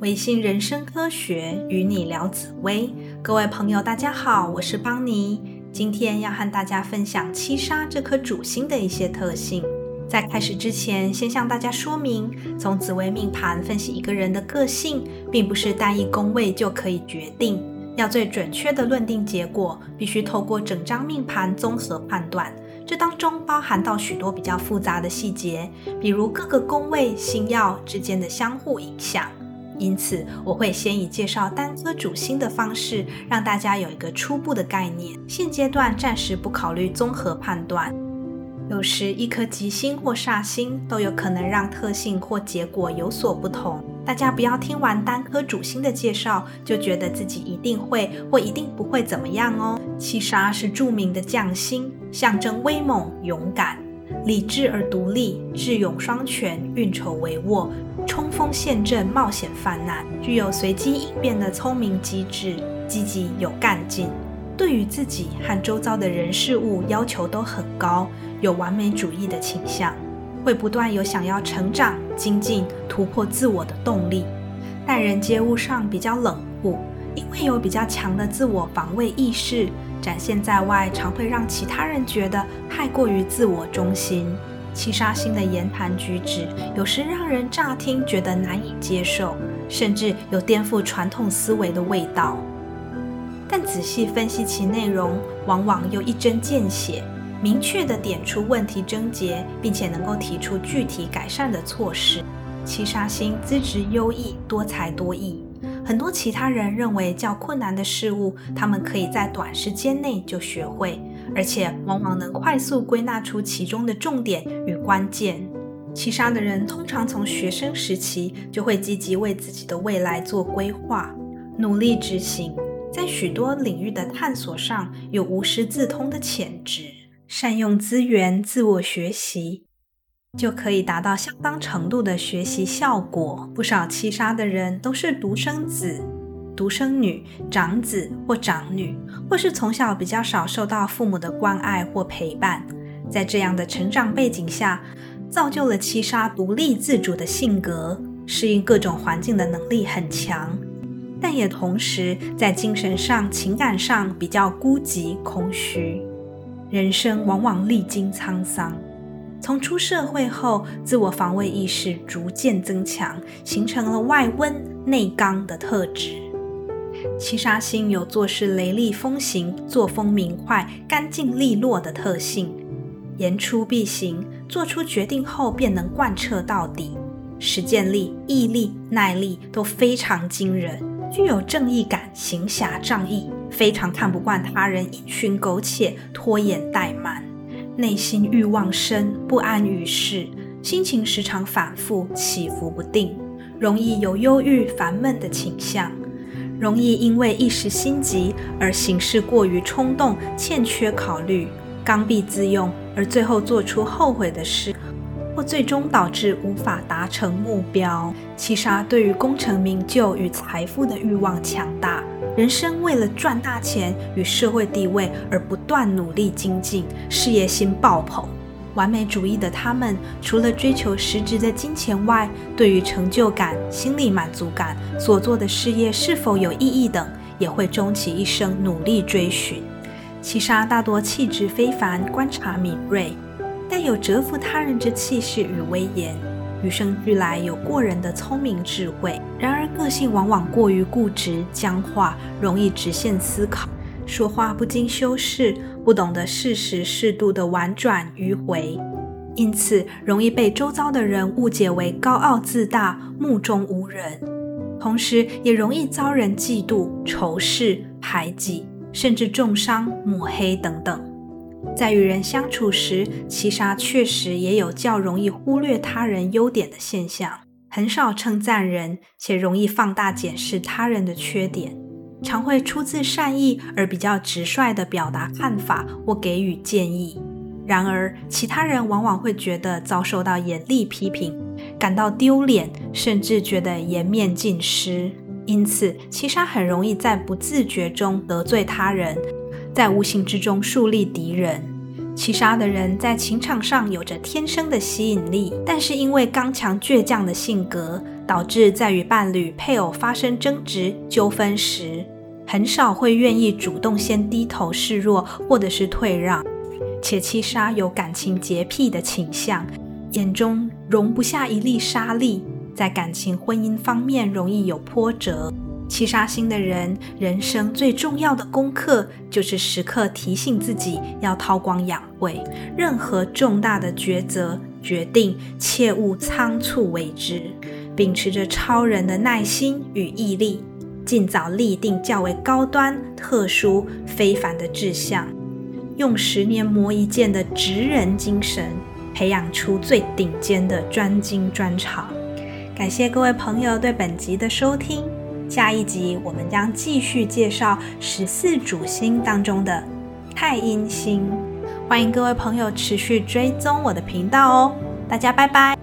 微信人生科学与你聊紫薇，各位朋友，大家好，我是邦尼。今天要和大家分享七杀这颗主星的一些特性。在开始之前，先向大家说明，从紫微命盘分析一个人的个性，并不是单一宫位就可以决定。要最准确的论定结果，必须透过整张命盘综合判断。这当中包含到许多比较复杂的细节，比如各个宫位星耀之间的相互影响。因此，我会先以介绍单颗主星的方式，让大家有一个初步的概念。现阶段暂时不考虑综合判断。有时一颗吉星或煞星都有可能让特性或结果有所不同。大家不要听完单颗主星的介绍，就觉得自己一定会或一定不会怎么样哦。七杀是著名的将星，象征威猛、勇敢。理智而独立，智勇双全，运筹帷幄，冲锋陷阵，冒险犯难，具有随机应变的聪明机智，积极有干劲。对于自己和周遭的人事物要求都很高，有完美主义的倾向，会不断有想要成长、精进、突破自我的动力。待人接物上比较冷酷，因为有比较强的自我防卫意识。展现在外，常会让其他人觉得太过于自我中心。七杀星的言谈举止，有时让人乍听觉得难以接受，甚至有颠覆传统思维的味道。但仔细分析其内容，往往又一针见血，明确地点出问题症结，并且能够提出具体改善的措施。七杀星资质优异，多才多艺。很多其他人认为较困难的事物，他们可以在短时间内就学会，而且往往能快速归纳出其中的重点与关键。七杀的人通常从学生时期就会积极为自己的未来做规划，努力执行，在许多领域的探索上有无师自通的潜质，善用资源，自我学习。就可以达到相当程度的学习效果。不少七杀的人都是独生子、独生女、长子或长女，或是从小比较少受到父母的关爱或陪伴。在这样的成长背景下，造就了七杀独立自主的性格，适应各种环境的能力很强，但也同时在精神上、情感上比较孤寂、空虚，人生往往历经沧桑。从出社会后，自我防卫意识逐渐增强，形成了外温内刚的特质。七杀星有做事雷厉风行、作风明快、干净利落的特性，言出必行，做出决定后便能贯彻到底，实践力、毅力、耐力都非常惊人，具有正义感、行侠仗义，非常看不惯他人因循苟且、拖延怠慢。内心欲望深，不安于世，心情时常反复起伏不定，容易有忧郁烦闷的倾向，容易因为一时心急而行事过于冲动，欠缺考虑，刚愎自用，而最后做出后悔的事，或最终导致无法达成目标。七杀对于功成名就与财富的欲望强大。人生为了赚大钱与社会地位而不断努力精进，事业心爆棚。完美主义的他们，除了追求实质的金钱外，对于成就感、心理满足感、所做的事业是否有意义等，也会终其一生努力追寻。七杀大多气质非凡，观察敏锐，带有折服他人之气势与威严。与生俱来有过人的聪明智慧，然而个性往往过于固执僵化，容易直线思考，说话不经修饰，不懂得适时适度的婉转迂回，因此容易被周遭的人误解为高傲自大、目中无人，同时也容易遭人嫉妒、仇视、排挤，甚至重伤、抹黑等等。在与人相处时，七杀确实也有较容易忽略他人优点的现象，很少称赞人，且容易放大检视他人的缺点，常会出自善意而比较直率地表达看法或给予建议。然而，其他人往往会觉得遭受到严厉批评，感到丢脸，甚至觉得颜面尽失。因此，七杀很容易在不自觉中得罪他人。在无形之中树立敌人。七杀的人在情场上有着天生的吸引力，但是因为刚强倔强的性格，导致在与伴侣、配偶发生争执、纠纷时，很少会愿意主动先低头示弱，或者是退让。且七杀有感情洁癖的倾向，眼中容不下一粒沙粒，在感情、婚姻方面容易有波折。七杀星的人，人生最重要的功课就是时刻提醒自己要韬光养晦，任何重大的抉择决定，切勿仓促为之，秉持着超人的耐心与毅力，尽早立定较为高端、特殊、非凡的志向，用十年磨一剑的职人精神，培养出最顶尖的专精专长。感谢各位朋友对本集的收听。下一集我们将继续介绍十四主星当中的太阴星，欢迎各位朋友持续追踪我的频道哦，大家拜拜。